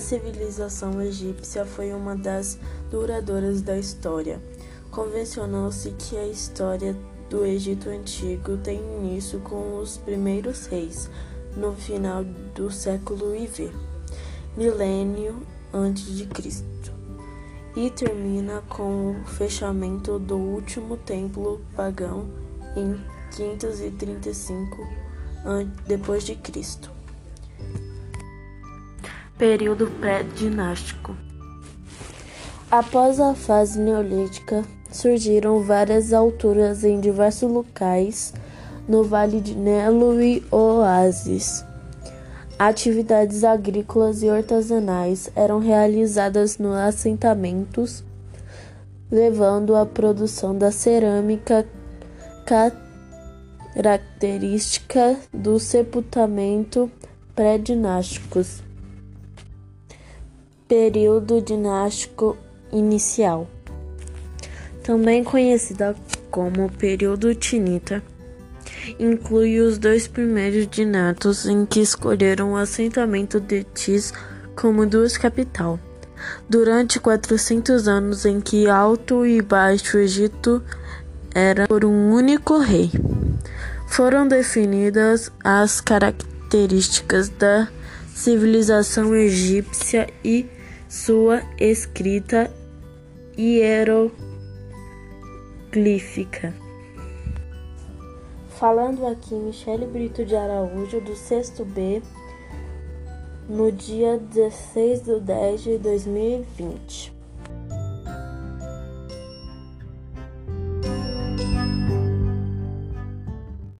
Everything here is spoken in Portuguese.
civilização egípcia foi uma das duradouras da história. Convencionou-se que a história do Egito Antigo tem início com os primeiros reis, no final do século IV, milênio antes de Cristo, e termina com o fechamento do último templo pagão em 535 depois de Cristo. Período pré-dinástico. Após a fase neolítica, surgiram várias alturas em diversos locais no Vale de Nilo e oásis. Atividades agrícolas e artesanais eram realizadas nos assentamentos, levando à produção da cerâmica característica do sepultamento pré-dinásticos. Período dinástico inicial, também conhecida como período tinita, inclui os dois primeiros dinatos em que escolheram o assentamento de Tis como duas capital. Durante 400 anos em que Alto e Baixo Egito eram por um único rei, foram definidas as características da civilização egípcia e sua escrita hieroglífica. Falando aqui, Michele Brito de Araújo, do 6 B, no dia 16 de 10 de 2020.